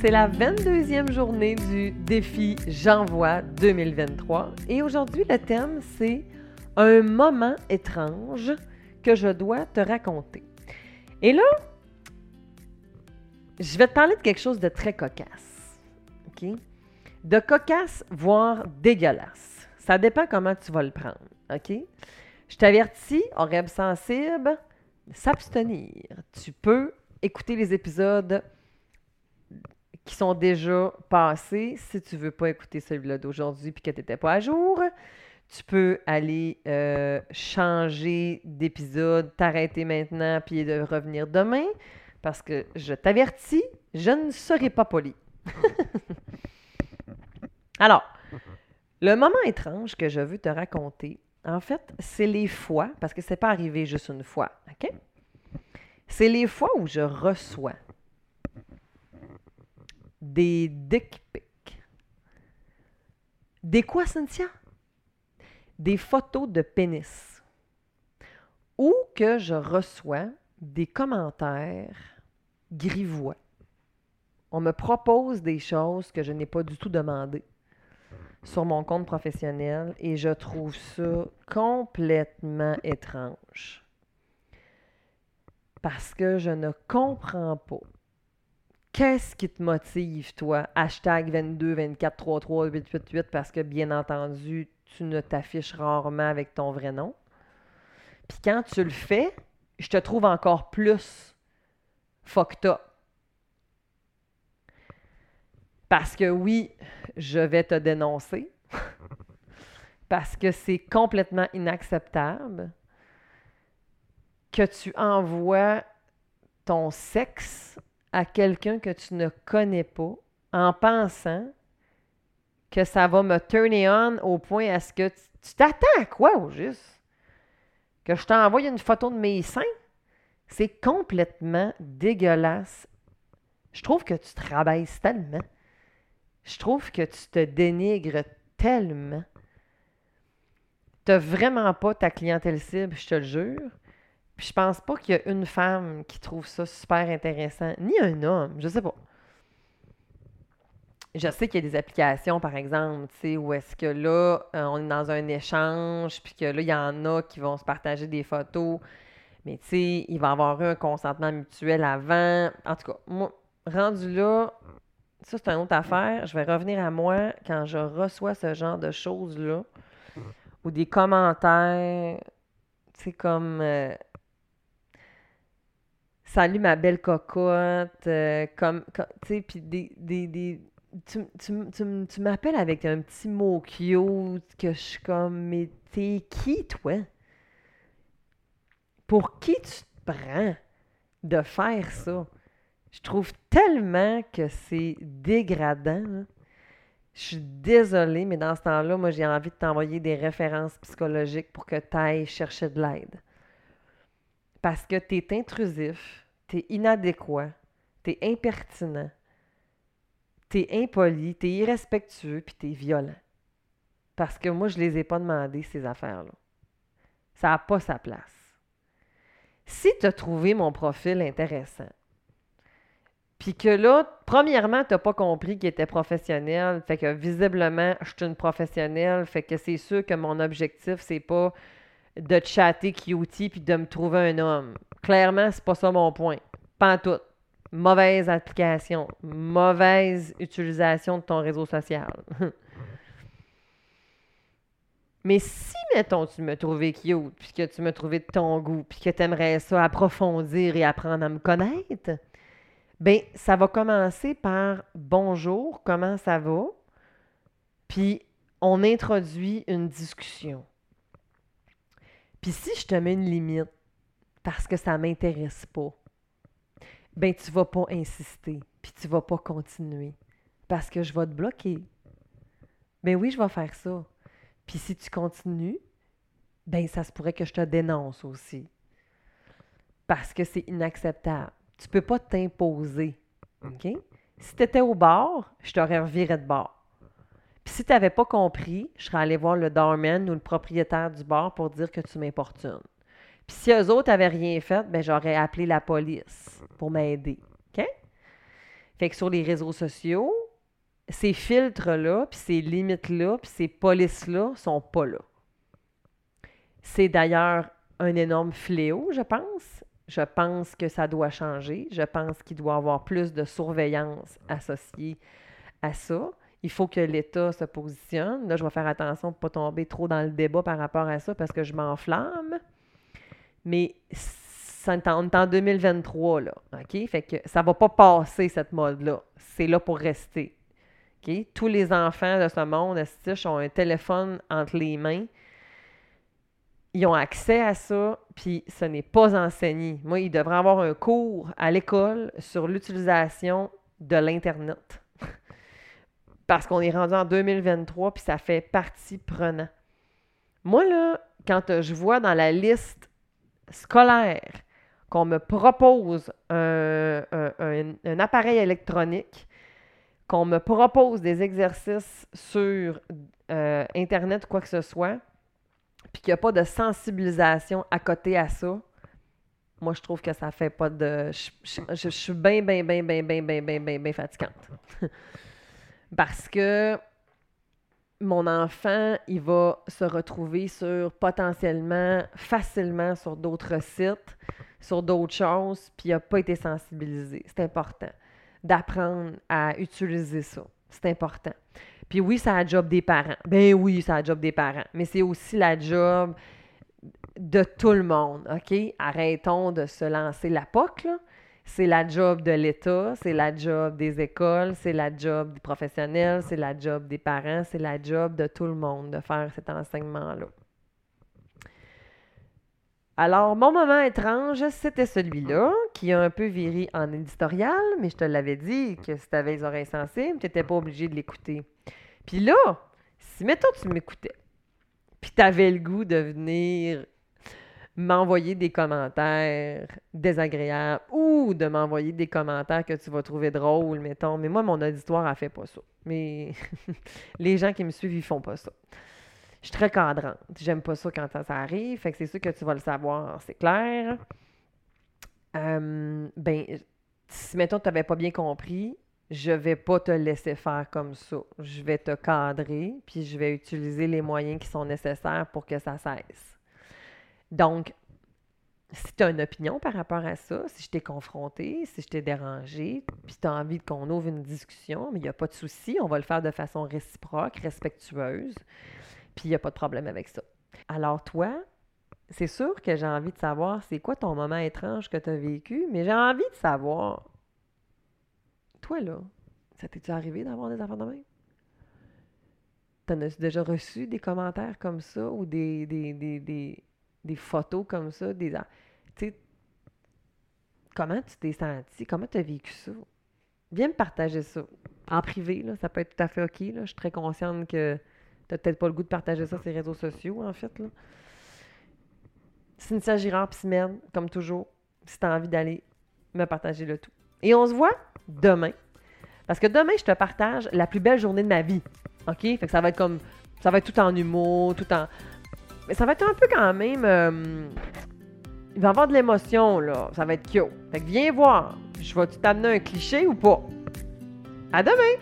c'est la 22e journée du défi J'envoie 2023 et aujourd'hui le thème c'est un moment étrange que je dois te raconter. Et là, je vais te parler de quelque chose de très cocasse. De cocasse, voire dégueulasse. Ça dépend comment tu vas le prendre. OK? Je t'avertis, oreille sensible, s'abstenir. Tu peux écouter les épisodes sont déjà passés. Si tu veux pas écouter celui-là d'aujourd'hui puis que tu n'étais pas à jour, tu peux aller euh, changer d'épisode, t'arrêter maintenant puis de revenir demain parce que je t'avertis, je ne serai pas poli. Alors, le moment étrange que je veux te raconter, en fait, c'est les fois, parce que c'est pas arrivé juste une fois, OK? C'est les fois où je reçois des dick pics. Des quoi, Cynthia? Des photos de pénis. Ou que je reçois des commentaires grivois. On me propose des choses que je n'ai pas du tout demandées sur mon compte professionnel et je trouve ça complètement étrange. Parce que je ne comprends pas. Qu'est-ce qui te motive, toi? Hashtag 22, 24, 33, 888, parce que, bien entendu, tu ne t'affiches rarement avec ton vrai nom. Puis quand tu le fais, je te trouve encore plus fucked up. Parce que oui, je vais te dénoncer. parce que c'est complètement inacceptable que tu envoies ton sexe à quelqu'un que tu ne connais pas en pensant que ça va me turner on au point à ce que tu t'attends à quoi au juste? Que je t'envoie une photo de mes seins? C'est complètement dégueulasse. Je trouve que tu travailles tellement. Je trouve que tu te dénigres tellement. Tu n'as vraiment pas ta clientèle cible, je te le jure. Puis je pense pas qu'il y a une femme qui trouve ça super intéressant, ni un homme, je sais pas. Je sais qu'il y a des applications, par exemple, tu sais, où est-ce que là, euh, on est dans un échange, puis que là, il y en a qui vont se partager des photos. Mais tu sais, il va y avoir eu un consentement mutuel avant. En tout cas, moi, rendu là, ça, c'est une autre affaire. Je vais revenir à moi quand je reçois ce genre de choses-là, ou des commentaires, tu sais, comme. euh, Salut ma belle cocotte, tu m'appelles avec un petit mot cute que je suis comme, mais t'es qui, toi? Pour qui tu te prends de faire ça? Je trouve tellement que c'est dégradant. Je suis désolée, mais dans ce temps-là, moi, j'ai envie de t'envoyer des références psychologiques pour que tu ailles chercher de l'aide. Parce que tu es intrusif, tu es inadéquat, tu es impertinent, tu es impoli, tu es irrespectueux, puis tu es violent. Parce que moi, je les ai pas demandé, ces affaires-là. Ça n'a pas sa place. Si tu as trouvé mon profil intéressant, puis que là, premièrement, tu n'as pas compris qu'il était professionnel, fait que visiblement, je suis une professionnelle, fait que c'est sûr que mon objectif, c'est pas de chatter cutie puis de me trouver un homme. Clairement, c'est pas ça mon point. Pas tout. Mauvaise application, mauvaise utilisation de ton réseau social. Mais si, mettons, tu me trouvais cute, puis que tu me trouvais de ton goût, puis que tu aimerais ça approfondir et apprendre à me connaître, ben ça va commencer par bonjour, comment ça va? Puis on introduit une discussion. Puis si je te mets une limite parce que ça m'intéresse pas, ben tu vas pas insister, puis tu vas pas continuer parce que je vais te bloquer. Ben oui, je vais faire ça. Puis si tu continues, ben ça se pourrait que je te dénonce aussi. Parce que c'est inacceptable. Tu peux pas t'imposer. OK? Si tu étais au bar, je t'aurais reviré de bar. Puis si tu n'avais pas compris, je serais allé voir le doorman ou le propriétaire du bar pour dire que tu m'importunes. Puis si eux autres n'avaient rien fait, ben j'aurais appelé la police pour m'aider. OK? Fait que sur les réseaux sociaux, ces filtres-là, puis ces limites-là, puis ces polices-là sont pas là. C'est d'ailleurs un énorme fléau, je pense. Je pense que ça doit changer. Je pense qu'il doit y avoir plus de surveillance associée à ça. Il faut que l'État se positionne. Là, je vais faire attention pour ne pas tomber trop dans le débat par rapport à ça parce que je m'enflamme. Mais ça, on est en 2023, là. OK? Fait que ça va pas passer, cette mode-là. C'est là pour rester. OK? Tous les enfants de ce monde, ont un téléphone entre les mains? Ils ont accès à ça, puis ce n'est pas enseigné. Moi, ils devraient avoir un cours à l'école sur l'utilisation de l'Internet. Parce qu'on est rendu en 2023, puis ça fait partie prenante. Moi, là, quand je vois dans la liste scolaire qu'on me propose un, appareil électronique, qu'on me propose des exercices sur euh, Internet ou quoi que ce soit, puis qu'il n'y a pas de sensibilisation à côté à ça, moi, je trouve que ça fait pas de... Je, suis bien, bien, bien, bien, bien, bien, bien, bien, bien fatigante. Parce que mon enfant, il va se retrouver sur potentiellement, facilement sur d'autres sites, sur d'autres choses, puis il n'a pas été sensibilisé. C'est important d'apprendre à utiliser ça. C'est important. Puis oui, c'est la job des parents. Ben oui, c'est la job des parents. Mais c'est aussi la job de tout le monde, OK? Arrêtons de se lancer la POC, là. C'est la job de l'État, c'est la job des écoles, c'est la job des professionnels, c'est la job des parents, c'est la job de tout le monde de faire cet enseignement-là. Alors, mon moment étrange, c'était celui-là, qui a un peu viré en éditorial, mais je te l'avais dit que si tu avais les oreilles sensibles, tu n'étais pas obligé de l'écouter. Puis là, si mettons tu m'écoutais, puis tu avais le goût de venir m'envoyer des commentaires désagréables ou de m'envoyer des commentaires que tu vas trouver drôles, mettons. Mais moi, mon auditoire a fait pas ça. Mais les gens qui me suivent, ils font pas ça. Je suis très cadrante. J'aime pas ça quand ça, arrive. Fait que c'est sûr que tu vas le savoir, c'est clair. Euh, ben, si mettons tu n'avais pas bien compris, je vais pas te laisser faire comme ça. Je vais te cadrer, puis je vais utiliser les moyens qui sont nécessaires pour que ça cesse. Donc, si tu as une opinion par rapport à ça, si je t'ai confronté, si je t'ai dérangé, puis tu as envie qu'on ouvre une discussion, mais il n'y a pas de souci, on va le faire de façon réciproque, respectueuse. Puis il n'y a pas de problème avec ça. Alors toi, c'est sûr que j'ai envie de savoir c'est quoi ton moment étrange que tu as vécu, mais j'ai envie de savoir, toi là, ça t'est-tu arrivé d'avoir des enfants de même? T'en as déjà reçu des commentaires comme ça ou des, des, photos comme ça? Des, sais, comment tu t'es senti? Comment tu as vécu ça? Viens me partager ça. En privé, là, ça peut être tout à fait OK. Là. Je suis très consciente que T'as peut-être pas le goût de partager ça sur les réseaux sociaux, en fait. Là. Cynthia Girard Psimène, comme toujours, si tu as envie d'aller me partager le tout. Et on se voit demain. Parce que demain, je te partage la plus belle journée de ma vie. OK? Fait que ça va être comme. Ça va être tout en humour, tout en. Mais ça va être un peu quand même. Euh, il va y avoir de l'émotion, là. Ça va être cute. Fait que viens voir. Je vais t'amener un cliché ou pas? À demain!